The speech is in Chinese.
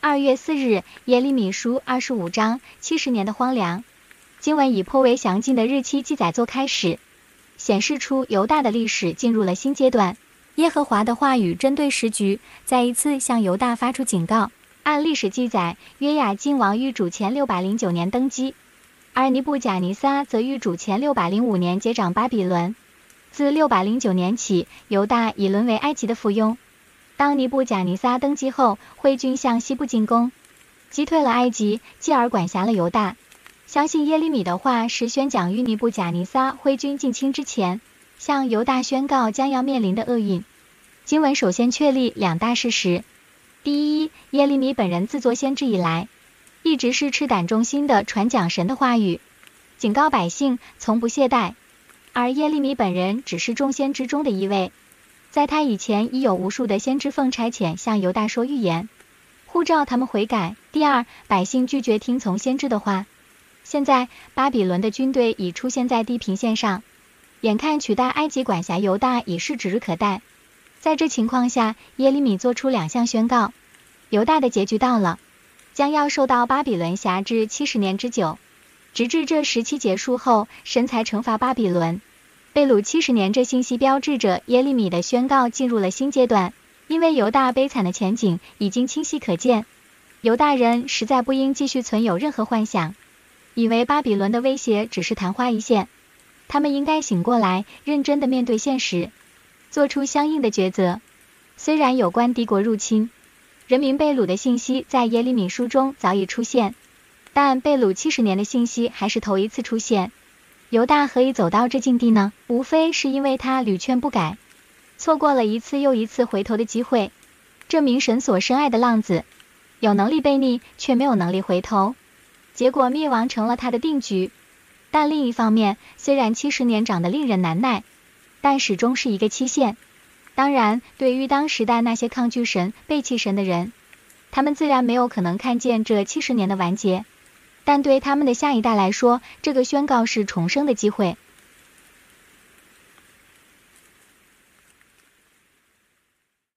二月四日，耶利米书二十五章七十年的荒凉。经文以颇为详尽的日期记载作开始，显示出犹大的历史进入了新阶段。耶和华的话语针对时局，再一次向犹大发出警告。按历史记载，约雅斤王于主前六百零九年登基，而尼布甲尼撒则于主前六百零五年接掌巴比伦。自六百零九年起，犹大已沦为埃及的附庸。当尼布贾尼撒登基后，挥军向西部进攻，击退了埃及，继而管辖了犹大。相信耶利米的话是宣讲于尼布贾尼撒挥军进侵之前，向犹大宣告将要面临的厄运。经文首先确立两大事实：第一，耶利米本人自作先知以来，一直是赤胆忠心的传讲神的话语，警告百姓，从不懈怠。而耶利米本人只是众先知中的一位，在他以前已有无数的先知奉差遣向犹大说预言，呼召他们悔改。第二，百姓拒绝听从先知的话。现在巴比伦的军队已出现在地平线上，眼看取代埃及管辖犹大已是指日可待。在这情况下，耶利米做出两项宣告：犹大的结局到了，将要受到巴比伦辖制七十年之久，直至这时期结束后，神才惩罚巴比伦。被掳七十年，这信息标志着耶利米的宣告进入了新阶段，因为犹大悲惨的前景已经清晰可见。犹大人实在不应继续存有任何幻想，以为巴比伦的威胁只是昙花一现。他们应该醒过来，认真的面对现实，做出相应的抉择。虽然有关敌国入侵、人民被掳的信息在耶利米书中早已出现，但被掳七十年的信息还是头一次出现。犹大何以走到这境地呢？无非是因为他屡劝不改，错过了一次又一次回头的机会。这名神所深爱的浪子，有能力背逆，却没有能力回头，结果灭亡成了他的定局。但另一方面，虽然七十年长得令人难耐，但始终是一个期限。当然，对于当时代那些抗拒神、背弃神的人，他们自然没有可能看见这七十年的完结。但对他们的下一代来说，这个宣告是重生的机会。